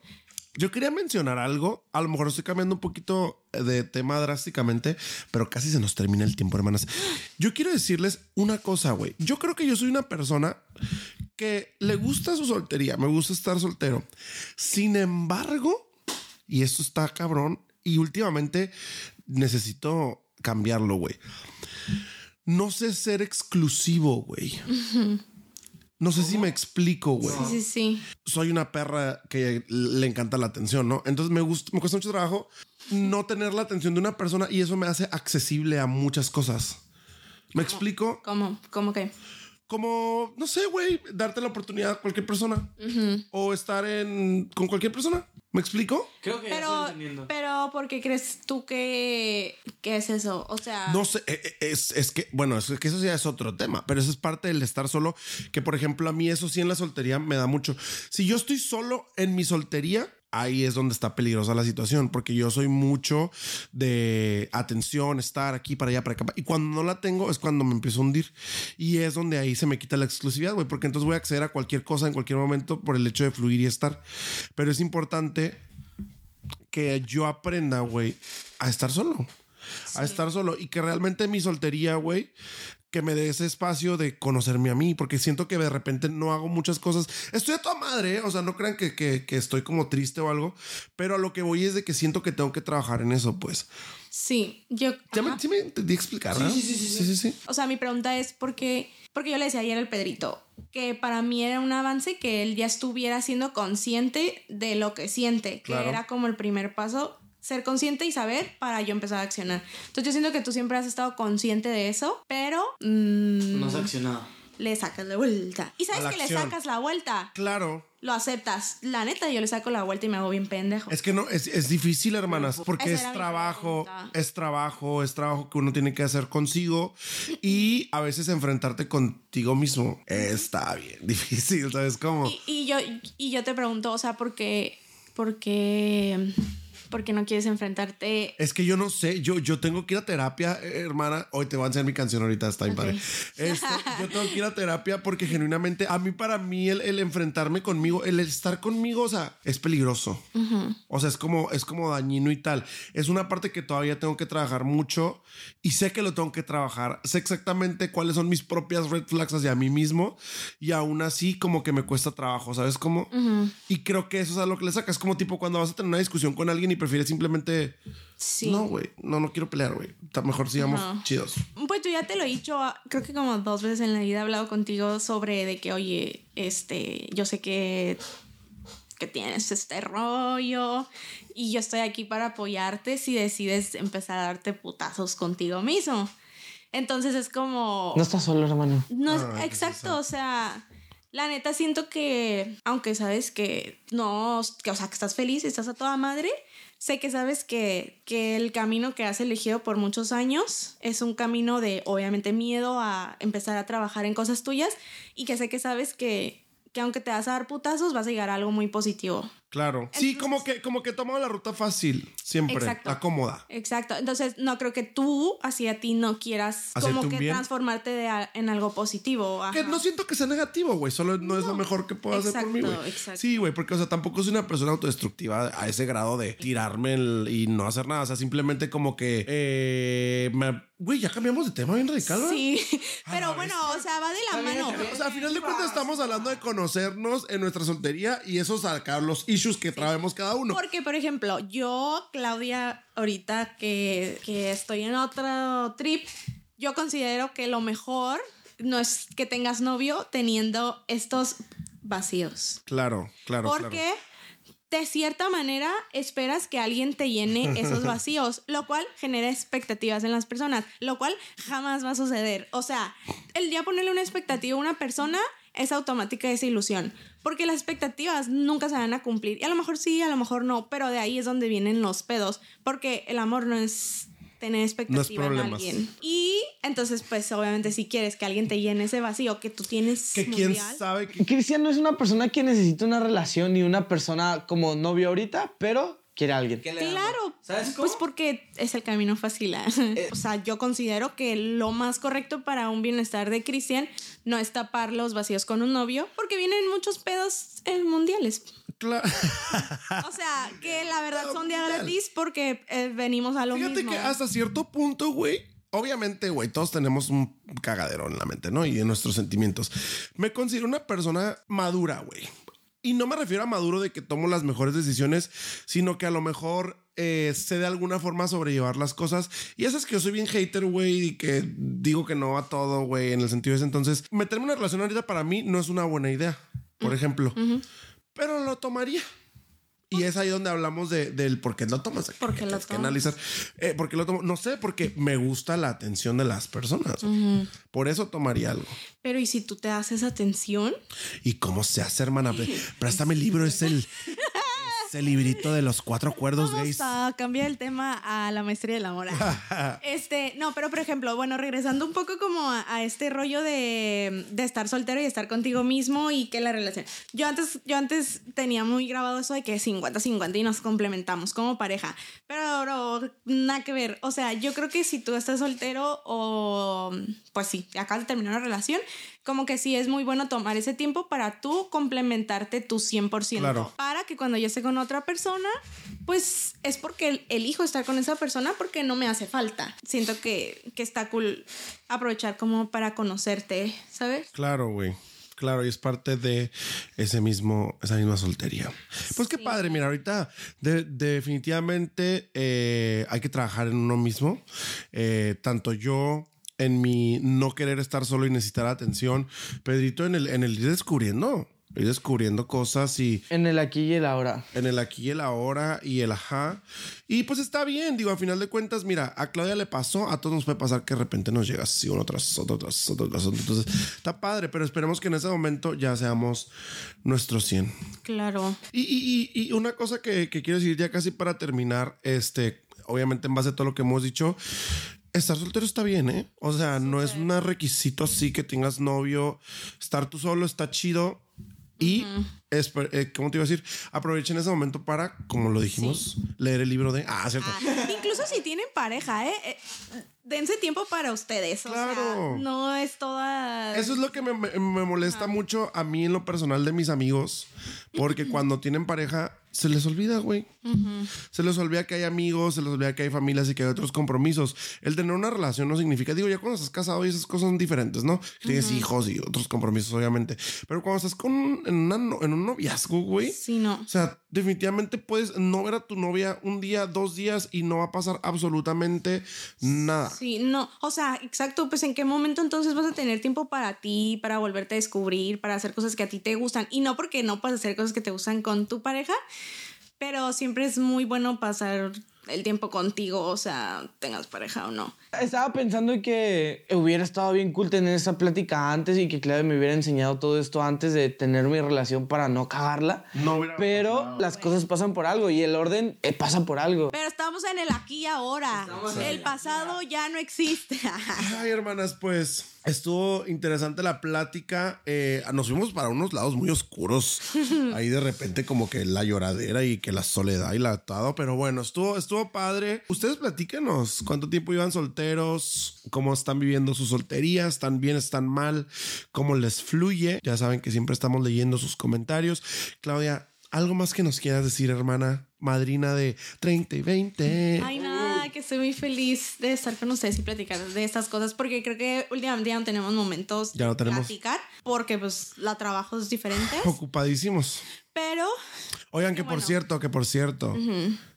Yo quería mencionar algo, a lo mejor estoy cambiando un poquito de tema drásticamente, pero casi se nos termina el tiempo, hermanas. Yo quiero decirles una cosa, güey. Yo creo que yo soy una persona que le gusta su soltería, me gusta estar soltero. Sin embargo, y esto está cabrón, y últimamente necesito cambiarlo, güey. No sé ser exclusivo, güey. No sé si me explico, güey. Sí, sí, sí. Soy una perra que le encanta la atención, ¿no? Entonces me gusta, me cuesta mucho trabajo no tener la atención de una persona y eso me hace accesible a muchas cosas. ¿Me explico? ¿Cómo? ¿Cómo que? Como, no sé, güey, darte la oportunidad a cualquier persona o estar en con cualquier persona. ¿Me explico? Creo que ya Pero, estoy entendiendo. pero, ¿por qué crees tú que, que es eso? O sea, No sé, eh, eh, es, es que, bueno, es que eso ya es otro tema, pero eso es parte del estar solo, que por ejemplo a mí eso sí en la soltería me da mucho. Si yo estoy solo en mi soltería, ahí es donde está peligrosa la situación, porque yo soy mucho de atención, estar aquí, para allá, para acá. Y cuando no la tengo es cuando me empiezo a hundir. Y es donde ahí se me quita la exclusividad, güey, porque entonces voy a acceder a cualquier cosa en cualquier momento por el hecho de fluir y estar. Pero es importante que yo aprenda, güey, a estar solo. A estar solo. Y que realmente mi soltería, güey, que me dé ese espacio de conocerme a mí, porque siento que de repente no hago muchas cosas. Estoy a toda madre, ¿eh? o sea, no crean que, que, que estoy como triste o algo, pero a lo que voy es de que siento que tengo que trabajar en eso, pues. sí, yo... ¿Ya me, sí me entendí explicar, ¿verdad? sí, sí, sí, sí. sí, sí, sí. O sea, mi pregunta es por qué, porque yo le decía ayer al Pedrito que para mí era un avance que él ya estuviera siendo consciente de lo que siente, que era como el primer paso, ser consciente y saber para yo empezar a accionar. Entonces yo siento que tú siempre has estado consciente de eso, pero mm, No has accionado. le sacas la vuelta. ¿Y sabes que le sacas la vuelta? Claro. Lo aceptas. La neta, yo le saco la vuelta y me hago bien pendejo. Es que no, es, es difícil, hermanas, porque es trabajo, es trabajo, es trabajo que uno tiene que hacer consigo y a veces enfrentarte contigo mismo está bien difícil, ¿sabes cómo? Y, y yo, y yo te pregunto, o sea, ¿por qué, por qué, por qué no quieres enfrentarte? Es que yo no sé, yo, yo tengo que ir a terapia, eh, hermana. Hoy te voy a enseñar mi canción ahorita, está bien Ok. padre. Este, yo tengo que ir a terapia porque genuinamente, a mí, para mí, el, el enfrentarme conmigo, el estar conmigo, o sea, es peligroso. O sea, es como, es como dañino y tal. Es una parte que todavía tengo que trabajar mucho y sé que lo tengo que trabajar. Sé exactamente cuáles son mis propias red flags hacia mí mismo y aún así como que me cuesta trabajo, ¿sabes cómo? Y creo que eso es a lo que le sacas. Como tipo cuando vas a tener una discusión con alguien y prefieres simplemente... Sí. No, güey, no, no quiero pelear, güey. Mejor sigamos Ajá. chidos. Pues yo ya te lo he dicho, ah, creo que como dos veces en la vida he hablado contigo sobre de que, oye, este, yo sé que, que tienes este rollo y yo estoy aquí para apoyarte si decides empezar a darte putazos contigo mismo. Entonces es como... No estás solo, hermano. No, es- Ah, exacto, o sea, la neta siento que, aunque sabes que no, que, o sea, que estás feliz, estás a toda madre, sé que sabes que, que el camino que has elegido por muchos años es un camino de, obviamente, miedo a empezar a trabajar en cosas tuyas y que sé que sabes que, que aunque te vas a dar putazos, vas a llegar a algo muy positivo. Claro. sí, como que, como que tomo la ruta fácil, siempre. Exacto. La cómoda. Exacto, entonces no creo que tú hacia ti no quieras ¿Hacerte como que bien? transformarte de a- en algo positivo. Que no siento que sea negativo, güey. Solo no, es lo mejor que puedo hacer por mí, exacto, güey. exacto. Sí, güey, porque, o sea, tampoco soy una persona autodestructiva a ese grado de tirarme el- y no hacer nada. O sea, simplemente como que. eh, me- Güey, ya cambiamos de tema bien radical, ¿verdad? Sí, A pero bueno, o sea, va de la mano. O sea, al final de cuentas estamos hablando de conocernos en nuestra soltería y eso sacar los issues que traemos cada uno. Porque, por ejemplo, yo, Claudia, ahorita que, que estoy en otro trip, yo considero que lo mejor no es que tengas novio teniendo estos vacíos. Claro, claro. Porque de cierta manera esperas que alguien te llene esos vacíos, lo cual genera expectativas en las personas, lo cual jamás va a suceder. O sea, el día ponerle una expectativa a una persona es automática esa ilusión, porque las expectativas nunca se van a cumplir. Y a lo mejor sí, a lo mejor no, pero de ahí es donde vienen los pedos, porque el amor no es tener expectativa en alguien. Y entonces, pues obviamente si quieres que alguien te llene ese vacío que tú tienes Que quién mundial, sabe que. Cristian no es una persona que necesita una relación ni una persona como novio ahorita, pero quiere a alguien. Claro, ¿Sabes cómo? pues porque es el camino fácil. ¿ah? o sea, yo considero que lo más correcto para un bienestar de Cristian no es tapar los vacíos con un novio, porque vienen muchos pedos eh, mundiales. Claro. O sea, que la verdad son de gratis porque eh, venimos a lo Fíjate mismo. que hasta cierto punto, güey. Obviamente, güey, todos tenemos un cagadero en la mente, ¿no? Y en nuestros sentimientos. Me considero una persona madura, güey. Y no me refiero a maduro de que tomo las mejores decisiones, sino que a lo mejor eh, sé de alguna forma sobrellevar las cosas. Y eso es que yo soy bien hater, güey, y que digo que no a todo, güey, en el sentido de ese. Entonces, meterme en una relación ahorita para mí no es una buena idea, por ejemplo. Pero lo tomaría. Y es ahí donde hablamos de, del por qué lo tomas. ¿Por qué lo que analizar. Eh, ¿Por qué lo tomo? No sé, porque me gusta la atención de las personas. Por eso tomaría algo. Pero ¿y si tú te haces atención? ¿Y cómo se hace, hermana? Préstame el libro, es el, es el librito de los cuatro cuerdos gays. Vamos a cambiar el tema a la maestría del amor. este, no, pero por ejemplo, bueno, regresando un poco como a, a este rollo de, de estar soltero y estar contigo mismo y que la relación. Yo antes, yo antes tenía muy grabado eso de que 50-50 y nos complementamos como pareja. Pero bro, nada que ver. O sea, yo creo que si tú estás soltero o pues sí, acabas de terminar una relación, como que sí es muy bueno tomar ese tiempo para tú complementarte tu 100%. Claro. Para que cuando yo esté con otra persona, pues es porque el- elijo estar con esa persona porque no me hace falta. Siento que, que está cool aprovechar como para conocerte, ¿sabes? Claro, güey. Claro, y es parte de ese mismo, esa misma soltería. Pues qué Sí. padre, mira, ahorita de- definitivamente eh, hay que trabajar en uno mismo. Eh, tanto yo en mi no querer estar solo y necesitar atención, Pedrito en el, en el ir descubriendo, ir descubriendo cosas y En el aquí y el ahora. en el aquí y el ahora y el ajá. Y pues está bien, digo, a final de cuentas, mira, a Claudia le pasó, a todos nos puede pasar que de repente nos llega así uno tras otro, tras otro, tras otro. Entonces, está padre, pero esperemos que en ese momento ya seamos nuestros 100. Claro. Y, y- y- y una cosa que, que quiero decir ya casi para terminar, este, obviamente en base a todo lo que hemos dicho, estar soltero está bien, ¿eh? O sea, no es un requisito así que tengas novio, estar tú solo está chido. Y, eh, ¿cómo te iba a decir? Aprovechen ese momento para, como lo dijimos, leer el libro de... Ah, cierto. Ah, incluso si tienen pareja, ¿eh? Eh, Dense tiempo para ustedes. O Claro. sea, no es toda. Eso es lo que me, me- me molesta mucho a mí en lo personal de mis amigos, porque cuando tienen pareja se les olvida, güey. Se les olvida que hay amigos, se les olvida que hay familias y que hay otros compromisos. El tener una relación no significa, digo, ya cuando estás casado y esas cosas son diferentes, ¿no? Tienes hijos y otros compromisos, obviamente. Pero cuando estás con, en, una en un noviazgo, güey. Sí, no. O sea, definitivamente puedes no ver a tu novia un día, dos días y no va a pasar absolutamente nada. Sí, no, o sea, exacto, pues en qué momento entonces vas a tener tiempo para ti, para volverte a descubrir, para hacer cosas que a ti te gustan. Y no porque no puedas hacer cosas que te gustan con tu pareja, pero siempre es muy bueno pasar el tiempo contigo, o sea, tengas pareja o no. Estaba pensando que hubiera estado bien cool tener esa plática antes y que Claudia me hubiera enseñado todo esto antes de tener mi relación para no cagarla. No hubiera Pero pasado. las cosas pasan por algo y el orden eh, pasa por algo. Pero estamos en el aquí y ahora. El pasado ya no existe. Ay, hermanas, pues estuvo interesante la plática. Eh, nos fuimos para unos lados muy oscuros. Ahí de repente como que la lloradera y que la soledad y la atado. Pero bueno, estuvo, estuvo padre. Ustedes platíquenos cuánto tiempo iban solteros, cómo están viviendo su soltería, están bien, están mal, cómo les fluye. Ya saben que siempre estamos leyendo sus comentarios. Claudia, ¿algo más que nos quieras decir, hermana? Madrina de 30 y 20. Ay, nada, que estoy muy feliz de estar con ustedes y platicar de estas cosas porque creo que últimamente ya no tenemos momentos Ya no de tenemos. platicar porque pues la trabajo es diferente. Ocupadísimos. Pero Oigan, que por cierto, que por cierto,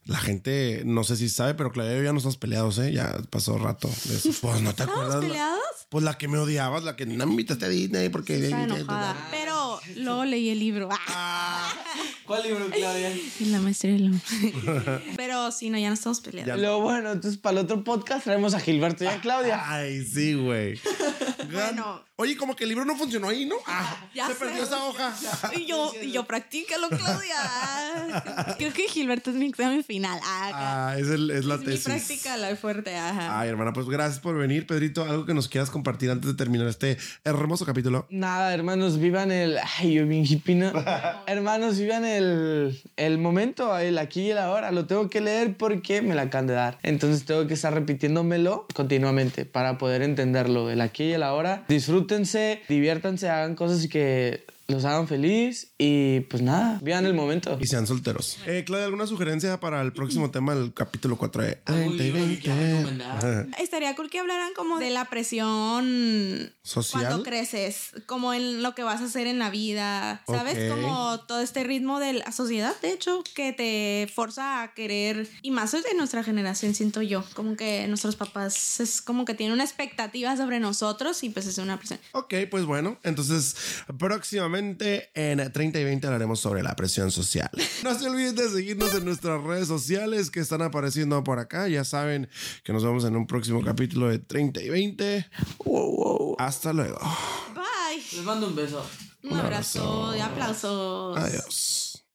la gente no sé si sabe, pero Claudia y yo ya no estamos peleados, ¿eh? Ya pasó rato de eso. Pues no te ¿estamos acuerdas. la- peleados? pues la que me odiabas, la que no me invitaste a Disney porque. Está enojada. Pero luego leí el libro. Ah, ¿Cuál libro, Claudia? la maestría del amor. Pero sí, no, ya no estamos peleados. Ya. Lo bueno, entonces para el otro podcast traemos a Gilberto y a Claudia. Ay, sí, güey. Bueno. Oye, como que el libro no funcionó ahí, ¿no? Ah, Ya se sé. perdió esa hoja. Y yo, y yo, practícalo, Claudia. Creo que Gilberto es mi examen final. Ah, Ah, es, el- es la es mi tesis. práctica la fuerte, ajá. Ay, hermana, pues gracias por venir, Pedrito. Algo que nos quieras compartir antes de terminar este hermoso capítulo. Nada, hermanos, vivan el Ay, yo bien hippie, ¿no? Hermanos, vivan el, el momento, el aquí y el ahora. Lo tengo que leer porque me la acaban de dar. Entonces tengo que estar repitiéndomelo continuamente para poder entenderlo. El aquí y el ahora. Disfrútense, diviértanse, hagan cosas que los hagan feliz y pues nada, vivan el momento. Y sean solteros. Eh, Claudia, ¿alguna sugerencia para el próximo tema del capítulo 4 de Uy, 20 y uy, 20? ya recomendar. Estaría cool que hablaran como de la presión ¿Social? cuando creces, como en lo que vas a hacer en la vida, ¿sabes? Como todo este ritmo de la sociedad, de hecho, que te forza a querer, y más de nuestra generación, siento yo, como que nuestros papás es como que tienen una expectativa sobre nosotros y pues es una presión. Ok, pues bueno, entonces próximamente en 30 y 20 hablaremos sobre la presión social. No se olviden de seguirnos en nuestras redes sociales que están apareciendo por acá. Ya saben que nos vemos en un próximo capítulo de 30 y 20. Wow, wow. Hasta luego. Bye. Les mando un beso. Un abrazo y aplausos. Adiós.